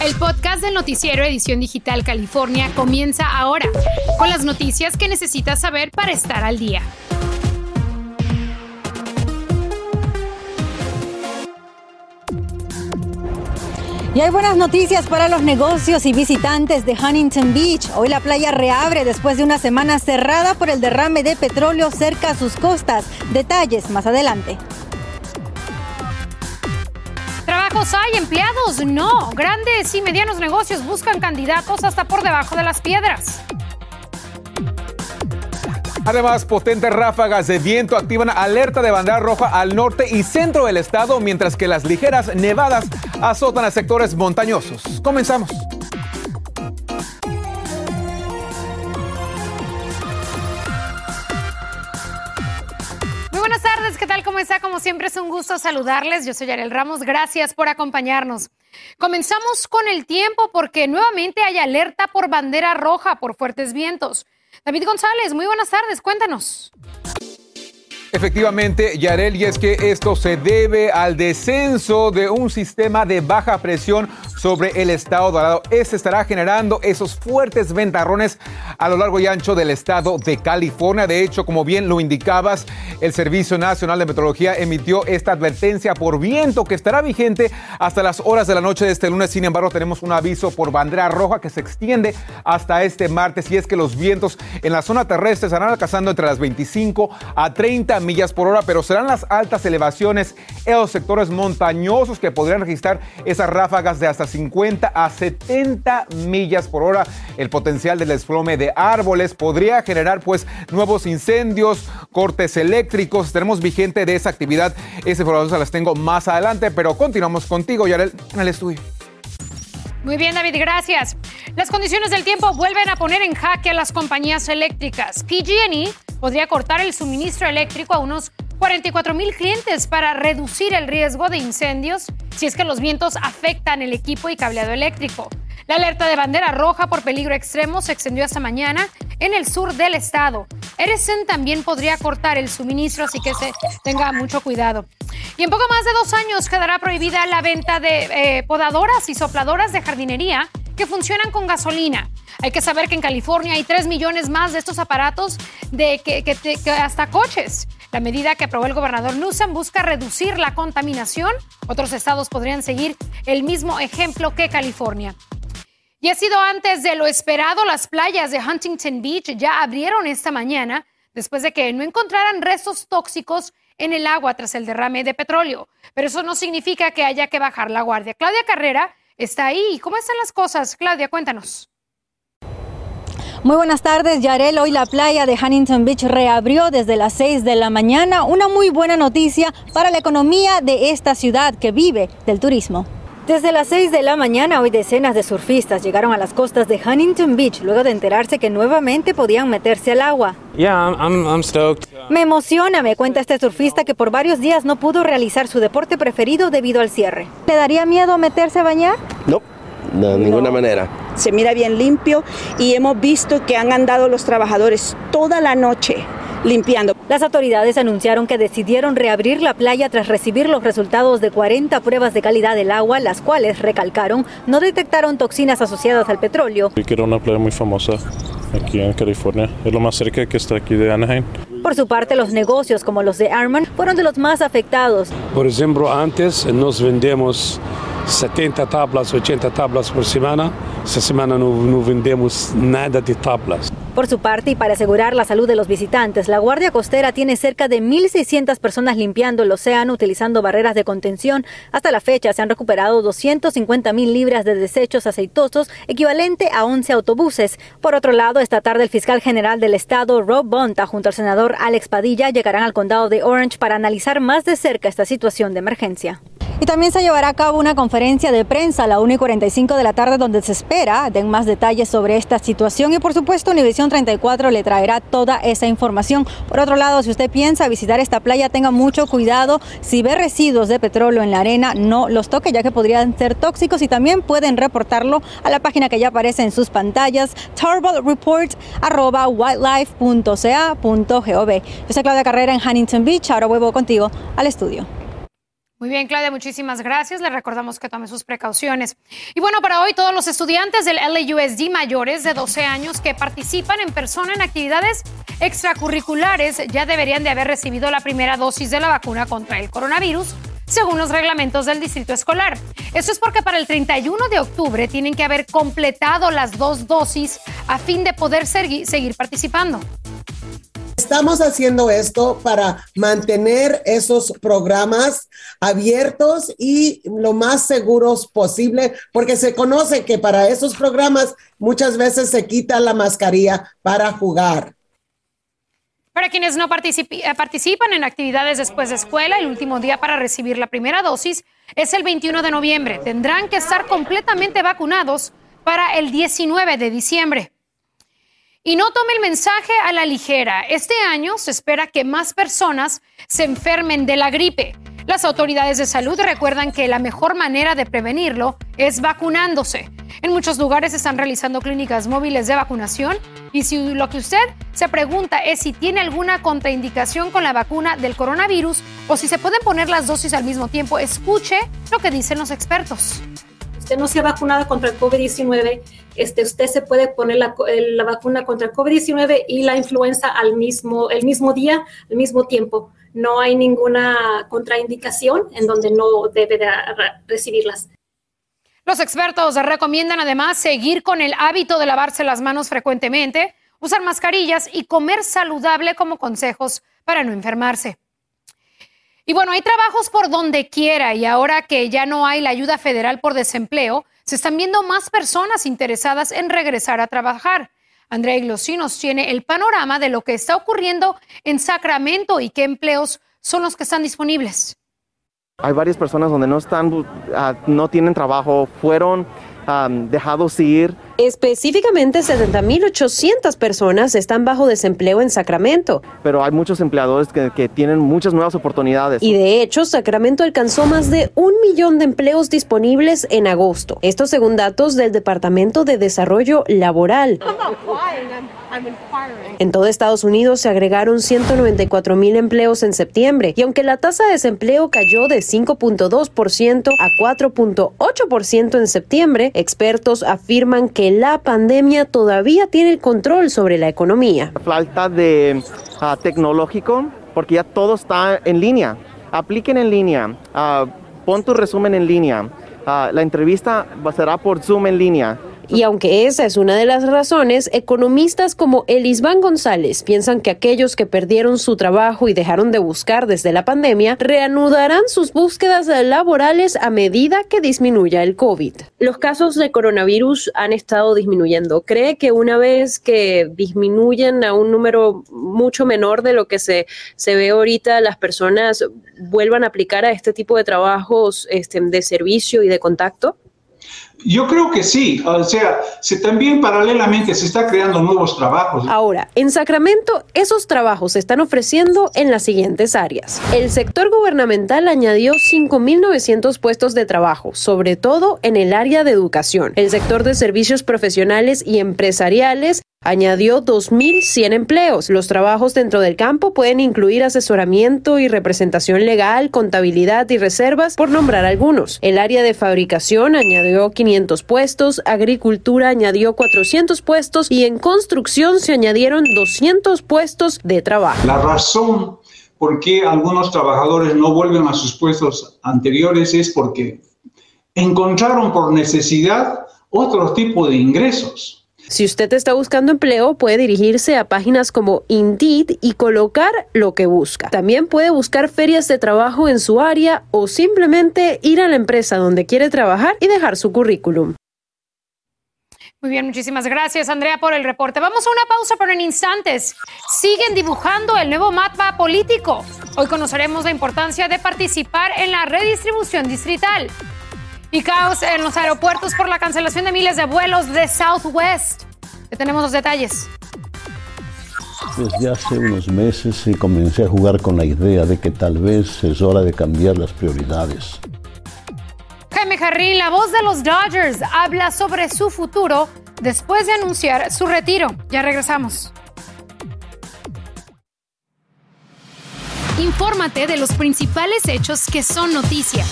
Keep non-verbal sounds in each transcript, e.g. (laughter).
El podcast del noticiero Edición Digital California comienza ahora, con las noticias que necesitas saber para estar al día. Y hay buenas noticias para los negocios y visitantes de Huntington Beach. Hoy la playa reabre después de una semana cerrada por el derrame de petróleo cerca a sus costas. Detalles más adelante. ¿Trabajos hay? ¿Empleados? No. Grandes y medianos negocios buscan candidatos hasta por debajo de las piedras. Además, potentes ráfagas de viento activan alerta de bandera roja al norte y centro del estado, mientras que las ligeras nevadas azotan a sectores montañosos. Comenzamos. Siempre es un gusto saludarles. Yo soy Ariel Ramos, gracias por acompañarnos. Comenzamos con el tiempo porque nuevamente hay alerta por bandera roja por fuertes vientos. David González, muy buenas tardes, cuéntanos. Efectivamente, Yarel, y es que esto se debe al descenso de un sistema de baja presión sobre el estado dorado. Este estará generando esos fuertes ventarrones a lo largo y ancho del estado de California. De hecho, como bien lo indicabas, el Servicio Nacional de Meteorología emitió esta advertencia por viento que estará vigente hasta las horas de la noche de este lunes. Sin embargo, tenemos un aviso por bandera roja que se extiende hasta este martes y es que los vientos en la zona terrestre estarán alcanzando entre las 25 a 30 millas por hora, pero serán las altas elevaciones en los sectores montañosos que podrían registrar esas ráfagas de hasta 50 a 70 millas por hora. El potencial del desplome de árboles podría generar pues nuevos incendios, cortes eléctricos. Tenemos vigente de esa actividad. Esa información se las tengo más adelante, pero continuamos contigo, Yarel, en el estudio. Muy bien, David, gracias. Las condiciones del tiempo vuelven a poner en jaque a las compañías eléctricas. PG&E podría cortar el suministro eléctrico a unos 44 mil clientes para reducir el riesgo de incendios si es que los vientos afectan el equipo y cableado eléctrico. La alerta de bandera roja por peligro extremo se extendió esta mañana en el sur del estado. Edison también podría cortar el suministro, así que se tenga mucho cuidado. Y en poco más de dos años quedará prohibida la venta de eh, podadoras y sopladoras de jardinería que funcionan con gasolina. Hay que saber que en California hay 3 millones más de estos aparatos de que, hasta coches. La medida que aprobó el gobernador Newsom busca reducir la contaminación. Otros estados podrían seguir el mismo ejemplo que California. Y ha sido antes de lo esperado, las playas de Huntington Beach ya abrieron esta mañana después de que no encontraran restos tóxicos en el agua tras el derrame de petróleo. Pero eso no significa que haya que bajar la guardia. Claudia Carrera está ahí. ¿Cómo están las cosas? Claudia, cuéntanos. Muy buenas tardes, Yarel. Hoy la playa de Huntington Beach reabrió desde las 6 de la mañana. Una muy buena noticia para la economía de esta ciudad que vive del turismo. Desde las 6 de la mañana, hoy decenas de surfistas llegaron a las costas de Huntington Beach luego de enterarse que nuevamente podían meterse al agua. Yeah, I'm, I'm stoked. Me emociona, me cuenta este surfista que por varios días no pudo realizar su deporte preferido debido al cierre. ¿Le daría miedo meterse a bañar? No, de ninguna manera. Se mira bien limpio y hemos visto que han andado los trabajadores toda la noche limpiando. Las autoridades anunciaron que decidieron reabrir la playa tras recibir los resultados de 40 pruebas de calidad del agua, las cuales, recalcaron, no detectaron toxinas asociadas al petróleo. Que era una playa muy famosa aquí en California. Es lo más cerca que está aquí de Anaheim. Por su parte, los negocios como los de Arman fueron de los más afectados. Por ejemplo, antes nos vendemos 70 tablas, 80 tablas por semana. Esta semana no, vendemos nada de tablas. Por su parte, y para asegurar la salud de los visitantes, la Guardia Costera tiene cerca de 1.600 personas limpiando el océano utilizando barreras de contención. Hasta la fecha se han recuperado 250 mil libras de desechos aceitosos, equivalente a 11 autobuses. Por otro lado, esta tarde el fiscal general del estado, Rob Bonta, junto al senador Alex Padilla, llegarán al condado de Orange para analizar más de cerca esta situación de emergencia. Y también se llevará a cabo una conferencia de prensa a la 1 y 45 de la tarde donde se espera den más detalles sobre esta situación y por supuesto Univisión 34 le traerá toda esa información. Por otro lado, si usted piensa visitar esta playa, tenga mucho cuidado. Si ve residuos de petróleo en la arena, no los toque ya que podrían ser tóxicos y también pueden reportarlo a la página que ya aparece en sus pantallas, turbotreport.wildlife.ca.gov. Yo soy Claudia Carrera en Huntington Beach. Ahora vuelvo contigo al estudio. Muy bien, Claudia, muchísimas gracias. Le recordamos que tome sus precauciones. Y bueno, para hoy todos los estudiantes del LAUSD mayores de 12 años que participan en persona en actividades extracurriculares ya deberían de haber recibido la primera dosis de la vacuna contra el coronavirus, según los reglamentos del distrito escolar. Eso es porque para el 31 de octubre tienen que haber completado las dos dosis a fin de poder seguir participando. Estamos haciendo esto para mantener esos programas abiertos y lo más seguros posible, porque se conoce que para esos programas muchas veces se quita la mascarilla para jugar. Para quienes no eh, participan en actividades después de escuela, el último día para recibir la primera dosis es el 21 de noviembre. Tendrán que estar completamente vacunados para el 19 de diciembre. Y no tome el mensaje a la ligera. Este año se espera que más personas se enfermen de la gripe. Las autoridades de salud recuerdan que la mejor manera de prevenirlo es vacunándose. En muchos lugares están realizando clínicas móviles de vacunación y si lo que usted se pregunta es si tiene alguna contraindicación con la vacuna del coronavirus o si se pueden poner las dosis al mismo tiempo, escuche lo que dicen los expertos. Usted no se ha vacunado contra el COVID-19, este, usted se puede poner la, la vacuna contra el COVID-19 y la influenza al mismo, el mismo día, al mismo tiempo. No hay ninguna contraindicación en donde no debe de recibirlas. Los expertos recomiendan además seguir con el hábito de lavarse las manos frecuentemente, usar mascarillas y comer saludable como consejos para no enfermarse. Y bueno, hay trabajos por donde quiera y ahora que ya no hay la ayuda federal por desempleo, se están viendo más personas interesadas en regresar a trabajar. Andrea Iglosí nos tiene el panorama de lo que está ocurriendo en Sacramento y qué empleos son los que están disponibles. Hay varias personas donde no están, ah, no tienen trabajo, fueron dejados ir Específicamente, 70.800 personas están bajo desempleo en Sacramento. Pero hay muchos empleadores que, tienen muchas nuevas oportunidades. Y de hecho, Sacramento alcanzó más de un millón de empleos disponibles en agosto. Esto según datos del Departamento de Desarrollo Laboral. En todo Estados Unidos se agregaron 194 mil empleos en septiembre y aunque la tasa de desempleo cayó de 5.2% a 4.8% en septiembre, expertos afirman que la pandemia todavía tiene el control sobre la economía. Falta de ah, tecnológico, porque ya todo está en línea. Apliquen en línea, uh, pon tu resumen en línea. Ah, la entrevista será por Zoom en línea. Y aunque esa es una de las razones, economistas como Elisban González piensan que aquellos que perdieron su trabajo y dejaron de buscar desde la pandemia reanudarán sus búsquedas laborales a medida que disminuya el COVID. Los casos de coronavirus han estado disminuyendo. ¿Cree que una vez que disminuyen a un número mucho menor de lo que se, se ve ahorita, las personas vuelvan a aplicar a este tipo de trabajos este, de servicio y de contacto? Yo creo que sí, o sea, se también paralelamente se está creando nuevos trabajos. Ahora, en Sacramento, esos trabajos se están ofreciendo en las siguientes áreas. El sector gubernamental añadió 5.900 puestos de trabajo, sobre todo en el área de educación. El sector de servicios profesionales y empresariales Añadió 2.100 empleos. Los trabajos dentro del campo pueden incluir asesoramiento y representación legal, contabilidad y reservas, por nombrar algunos. El área de fabricación añadió 500 puestos, agricultura añadió 400 puestos y en construcción se añadieron 200 puestos de trabajo. La razón por qué algunos trabajadores no vuelven a sus puestos anteriores es porque encontraron por necesidad otro tipo de ingresos. Si usted está buscando empleo, puede dirigirse a páginas como Indeed y colocar lo que busca. También puede buscar ferias de trabajo en su área o simplemente ir a la empresa donde quiere trabajar y dejar su currículum. Muy bien, muchísimas gracias Andrea por el reporte. Vamos a una pausa, pero en instantes siguen dibujando el nuevo mapa político. Hoy conoceremos la importancia de participar en la redistribución distrital. Y caos en los aeropuertos por la cancelación de miles de vuelos de Southwest. Ya tenemos los detalles. Desde hace unos meses comencé a jugar con la idea de que tal vez es hora de cambiar las prioridades. Jaime Jarrín, la voz de los Dodgers, habla sobre su futuro después de anunciar su retiro. Ya regresamos. Infórmate de los principales hechos que son noticia,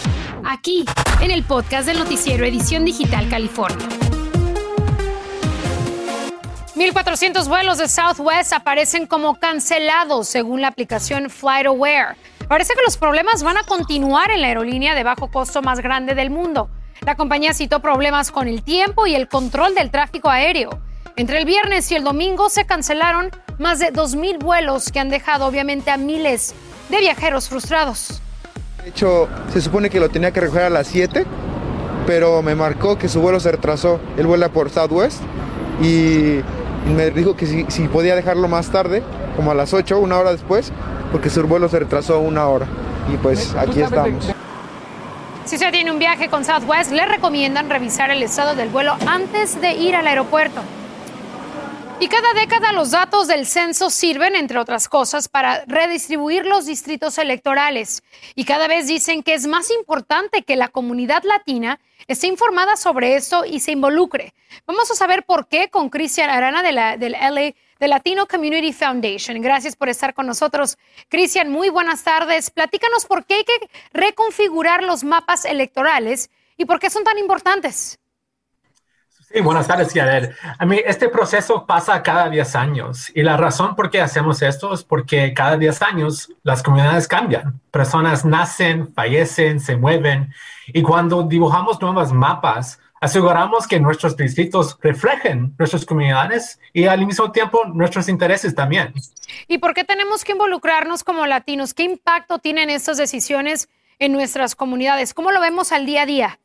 aquí, en el podcast del noticiero Edición Digital California. 1.400 vuelos de Southwest aparecen como cancelados según la aplicación FlightAware. Parece que los problemas van a continuar en la aerolínea de bajo costo más grande del mundo. La compañía citó problemas con el tiempo y el control del tráfico aéreo. Entre el viernes y el domingo se cancelaron más de 2.000 vuelos que han dejado obviamente a miles de viajeros frustrados. De hecho, se supone que lo tenía que recoger a las 7, pero me marcó que su vuelo se retrasó. Él vuela por Southwest y me dijo que si, podía dejarlo más tarde, como a las 8, una hora después, porque su vuelo se retrasó una hora. Y pues aquí estamos. Si usted tiene un viaje con Southwest, le recomiendan revisar el estado del vuelo antes de ir al aeropuerto. Y cada década los datos del censo sirven, entre otras cosas, para redistribuir los distritos electorales. Y cada vez dicen que es más importante que la comunidad latina esté informada sobre esto y se involucre. Vamos a saber por qué con Cristian Arana de la, del LA, de Latino Community Foundation. Gracias por estar con nosotros. Cristian, muy buenas tardes. Platícanos por qué hay que reconfigurar los mapas electorales y por qué son tan importantes. Sí, buenas tardes, Yader. A mí, este proceso pasa cada 10 años y la razón por qué hacemos esto es porque cada 10 años las comunidades cambian. Personas nacen, fallecen, se mueven y cuando dibujamos nuevos mapas, aseguramos que nuestros distritos reflejen nuestras comunidades y al mismo tiempo nuestros intereses también. ¿Y por qué tenemos que involucrarnos como latinos? ¿Qué impacto tienen estas decisiones en nuestras comunidades? ¿Cómo lo vemos al día a día?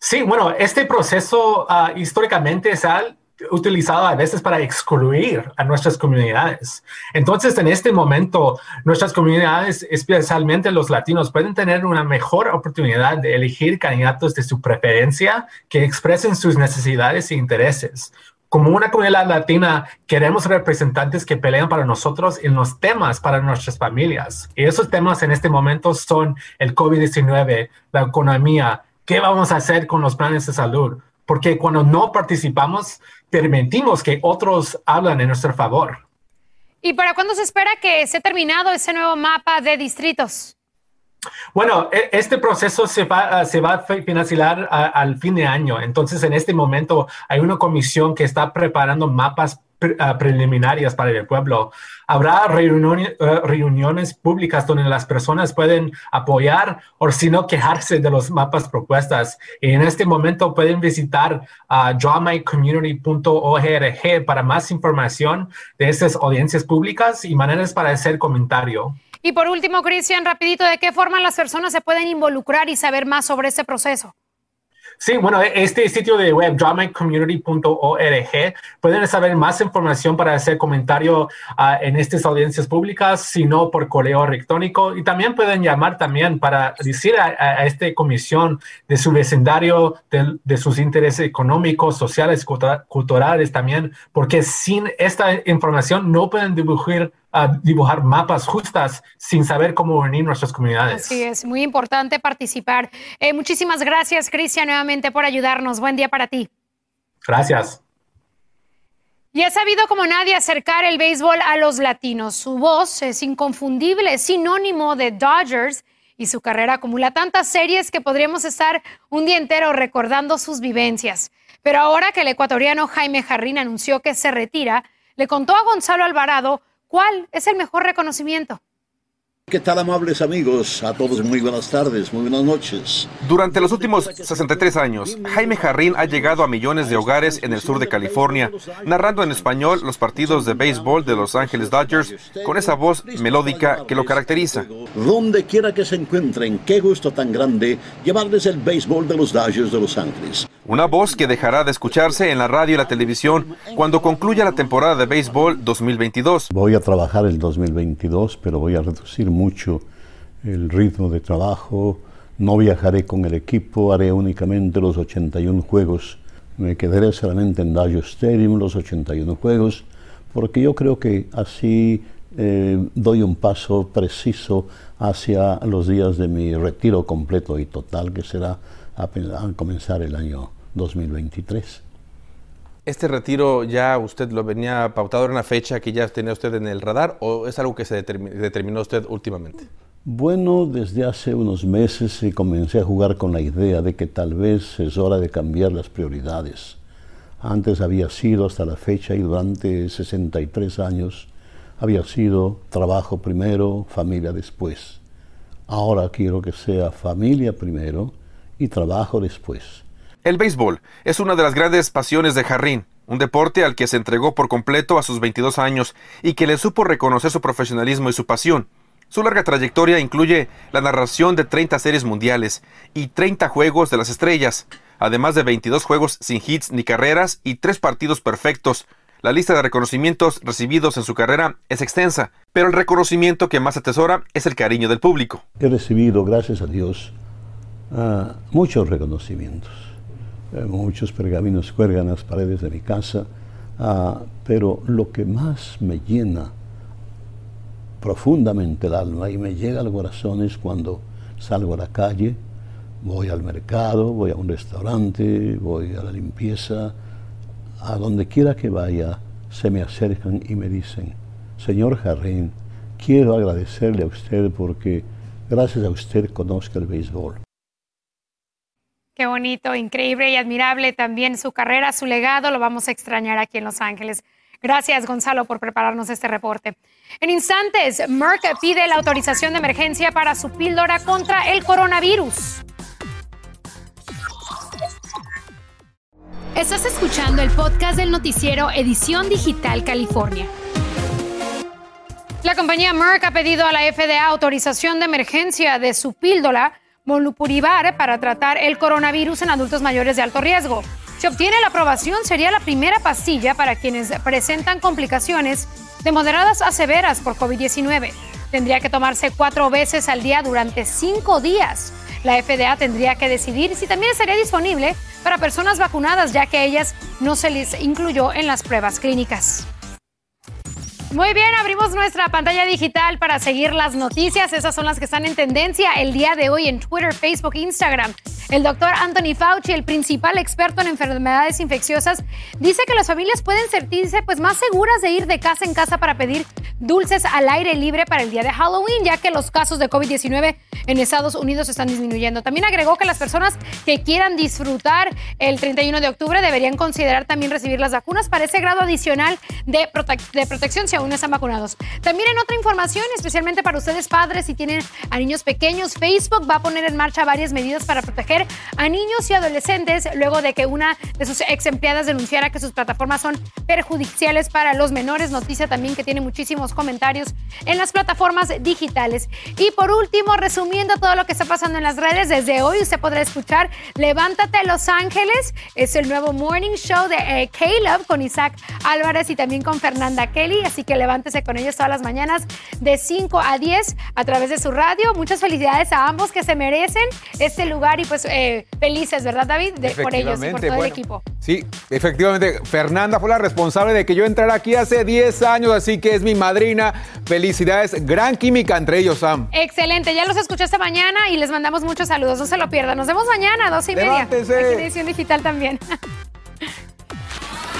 Sí, bueno, este proceso ah, históricamente se ha utilizado a veces para excluir a nuestras comunidades. Entonces, en este momento, nuestras comunidades, especialmente los latinos, pueden tener una mejor oportunidad de elegir candidatos de su preferencia que expresen sus necesidades e intereses. Como una comunidad latina, queremos representantes que pelean para nosotros en los temas para nuestras familias. Y esos temas en este momento son el COVID-19, la economía, ¿Qué vamos a hacer con los planes de salud? Porque cuando no participamos, permitimos que otros hablan en nuestro favor. ¿Y para cuándo se espera que se terminado ese nuevo mapa de distritos? Bueno, e, este proceso se va, va a finalizar al fin de año. Entonces, en este momento hay una comisión que está preparando mapas Ah, preliminarias para el pueblo. Habrá reuniones, eh, reuniones públicas donde las personas pueden apoyar o si no quejarse de los mapas propuestas. Y en este momento pueden visitar uh, drawmycommunity.org para más información de estas audiencias públicas y maneras para hacer comentario. Y por último, Cristian, rapidito, ¿de qué forma las personas se pueden involucrar y saber más sobre este proceso? Sí, bueno, este sitio de web, dramacommunity.org, pueden saber más información para hacer comentario ah, en estas audiencias públicas, sino por correo electrónico. Y también pueden llamar también para decir a, esta comisión de su vecindario, de, sus intereses económicos, sociales, culturales también, porque sin esta información no pueden dibujar a dibujar mapas justas sin saber cómo unir nuestras comunidades. Así es, muy importante participar. Eh, muchísimas gracias, Cristian, nuevamente por ayudarnos. Buen día para ti. Gracias. Y ha sabido como nadie acercar el béisbol a los latinos. Su voz es inconfundible, es sinónimo de Dodgers y su carrera acumula tantas series que podríamos estar un día entero recordando sus vivencias. Pero ahora que el ecuatoriano Jaime Jarrín anunció que se retira, le contó a Gonzalo Alvarado ¿Cuál es el mejor reconocimiento? ¿Qué tal amables amigos? A todos muy buenas tardes, muy buenas noches. Durante los últimos 63 años, Jaime Jarrín ha llegado a millones de hogares en el sur de California, narrando en español los partidos de béisbol de Los Ángeles Dodgers con esa voz melódica que lo caracteriza. Donde quiera que se encuentren, qué gusto tan grande llevarles el béisbol de los Dodgers de Los Ángeles. Una voz que dejará de escucharse en la radio y la televisión cuando concluya la temporada de béisbol 2022. Voy a trabajar el 2022, pero voy a reducir mucho el ritmo de trabajo. No viajaré con el equipo, haré únicamente los 81 juegos. Me quedaré solamente en Dodger Stadium los 81 juegos, porque yo creo que así eh, doy un paso preciso hacia los días de mi retiro completo y total, que será a comenzar el año 2023. ¿Este retiro ya usted lo venía pautado en una fecha que ya tenía usted en el radar o es algo que se determinó usted últimamente? Bueno, desde hace unos meses comencé a jugar con la idea de que tal vez es hora de cambiar las prioridades. Antes había sido hasta la fecha y durante 63 años había sido trabajo primero, familia después. Ahora quiero que sea familia primero y trabajo después. El béisbol es una de las grandes pasiones de Jarrín, un deporte al que se entregó por completo a sus 22 años y que le supo reconocer su profesionalismo y su pasión. Su larga trayectoria incluye la narración de 30 series mundiales y 30 juegos de las estrellas, además de 22 juegos sin hits ni carreras y 3 partidos perfectos. La lista de reconocimientos recibidos en su carrera es extensa, pero el reconocimiento que más atesora es el cariño del público. He recibido, gracias a Dios, ah, muchos reconocimientos muchos pergaminos cuelgan las paredes de mi casa, ah, pero lo que más me llena profundamente el alma y me llega al corazón es cuando salgo a la calle, voy al mercado, voy a un restaurante, voy a la limpieza, a donde quiera que vaya, se me acercan y me dicen, señor Jarrín, quiero agradecerle a usted porque gracias a usted conozco el béisbol. Qué bonito, increíble y admirable también su carrera, su legado. Lo vamos a extrañar aquí en Los Ángeles. Gracias, Gonzalo, por prepararnos este reporte. En instantes, Merck pide la autorización de emergencia para su píldora contra el coronavirus. Estás escuchando el podcast del noticiero Edición Digital California. La compañía Merck ha pedido a la FDA autorización de emergencia de su píldora Molnupiravir para tratar el coronavirus en adultos mayores de alto riesgo. Si obtiene la aprobación, sería la primera pastilla para quienes presentan complicaciones de moderadas a severas por COVID-19. Tendría que tomarse cuatro veces al día durante cinco días. La FDA tendría que decidir si también estaría disponible para personas vacunadas, ya que ellas no se les incluyó en las pruebas clínicas. Muy bien, abrimos nuestra pantalla digital para seguir las noticias. Esas son las que están en tendencia el día de hoy en Twitter, Facebook, Instagram. El doctor Anthony Fauci, el principal experto en enfermedades infecciosas, dice que las familias pueden sentirse pues, más seguras de ir de casa en casa para pedir dulces al aire libre para el día de Halloween, ya que los casos de COVID-19 en Estados Unidos están disminuyendo. También agregó que las personas que quieran disfrutar el 31 de octubre deberían considerar también recibir las vacunas para ese grado adicional de, de protección aún no están vacunados. También en otra información, especialmente para ustedes padres si tienen a niños pequeños, Facebook va a poner en marcha varias medidas para proteger a niños y adolescentes luego de que una de sus ex empleadas denunciara que sus plataformas son perjudiciales para los menores. Noticia también que tiene muchísimos comentarios en las plataformas digitales. Y por último, resumiendo todo lo que está pasando en las redes, desde hoy usted podrá escuchar Levántate Los Ángeles. Es el nuevo morning show de eh, Caleb con Isaac Álvarez y también con Fernanda Kelly. Así que levántese con ellos todas las mañanas de 5 a 10 a través de su radio. Muchas felicidades a ambos que se merecen este lugar y pues eh, felices, ¿verdad David? por ellos y por todo el equipo. Sí, efectivamente, Fernanda fue la responsable de que yo entrara aquí hace 10 años, así que es mi madrina. Felicidades, gran química entre ellos, Sam. Excelente, ya los escuché esta mañana y les mandamos muchos saludos, no se lo pierdan. Nos vemos mañana a 12 y media. Aquí en edición digital también. (laughs)